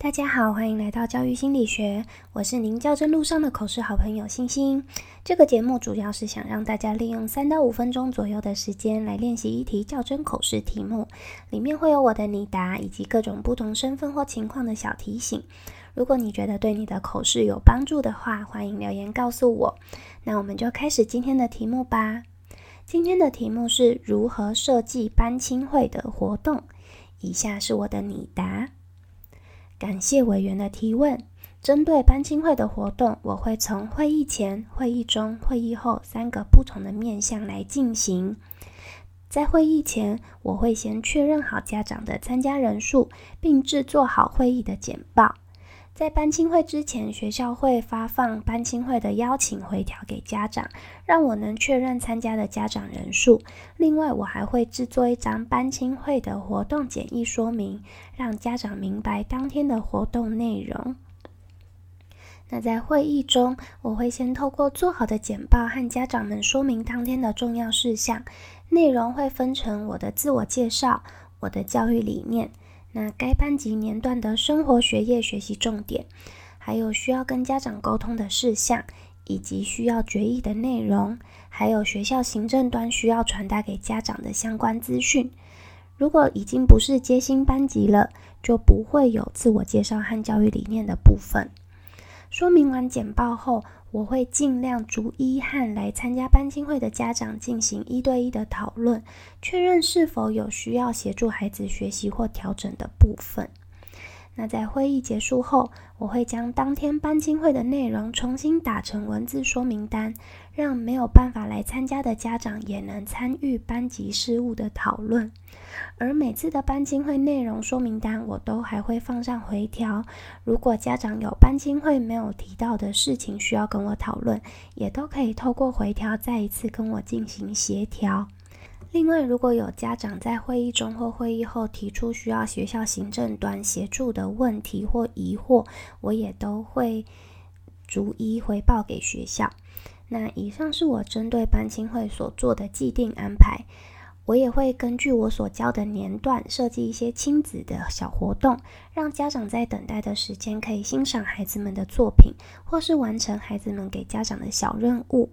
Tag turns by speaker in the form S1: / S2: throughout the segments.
S1: 大家好，欢迎来到教育心理学，我是您较真路上的口试好朋友星星。这个节目主要是想让大家利用三到五分钟左右的时间来练习一题较真口试题目，里面会有我的拟答以及各种不同身份或情况的小提醒。如果你觉得对你的口试有帮助的话，欢迎留言告诉我。那我们就开始今天的题目吧。今天的题目是如何设计班亲会的活动。以下是我的拟答。感谢委员的提问。针对班青会的活动，我会从会议前、会议中、会议后三个不同的面向来进行。在会议前，我会先确认好家长的参加人数，并制作好会议的简报。在班亲会之前，学校会发放班亲会的邀请回条给家长，让我能确认参加的家长人数。另外，我还会制作一张班亲会的活动简易说明，让家长明白当天的活动内容。那在会议中，我会先透过做好的简报和家长们说明当天的重要事项，内容会分成我的自我介绍、我的教育理念。那该班级年段的生活学业学习重点，还有需要跟家长沟通的事项，以及需要决议的内容，还有学校行政端需要传达给家长的相关资讯。如果已经不是接新班级了，就不会有自我介绍和教育理念的部分。说明完简报后。我会尽量逐一和来参加班亲会的家长进行一对一的讨论，确认是否有需要协助孩子学习或调整的部分。那在会议结束后，我会将当天班亲会的内容重新打成文字说明单，让没有办法来参加的家长也能参与班级事务的讨论。而每次的班亲会内容说明单，我都还会放上回条。如果家长有班亲会没有提到的事情需要跟我讨论，也都可以透过回条再一次跟我进行协调。另外，如果有家长在会议中或会议后提出需要学校行政端协助的问题或疑惑，我也都会逐一回报给学校。那以上是我针对班亲会所做的既定安排。我也会根据我所教的年段设计一些亲子的小活动，让家长在等待的时间可以欣赏孩子们的作品，或是完成孩子们给家长的小任务。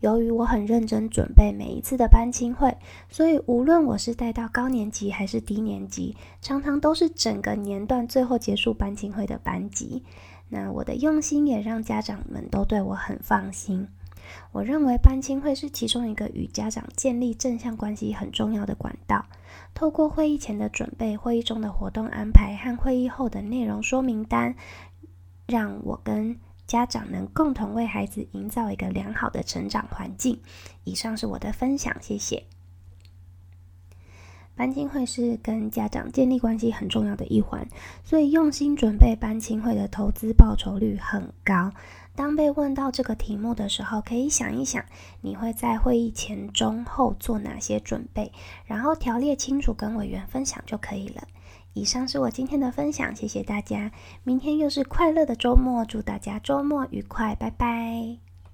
S1: 由于我很认真准备每一次的班亲会，所以无论我是带到高年级还是低年级，常常都是整个年段最后结束班亲会的班级。那我的用心也让家长们都对我很放心。我认为班亲会是其中一个与家长建立正向关系很重要的管道。透过会议前的准备、会议中的活动安排和会议后的内容说明单，让我跟家长能共同为孩子营造一个良好的成长环境。以上是我的分享，谢谢。班亲会是跟家长建立关系很重要的一环，所以用心准备班亲会的投资报酬率很高。当被问到这个题目的时候，可以想一想，你会在会议前、中、后做哪些准备，然后条列清楚跟委员分享就可以了。以上是我今天的分享，谢谢大家。明天又是快乐的周末，祝大家周末愉快，拜拜。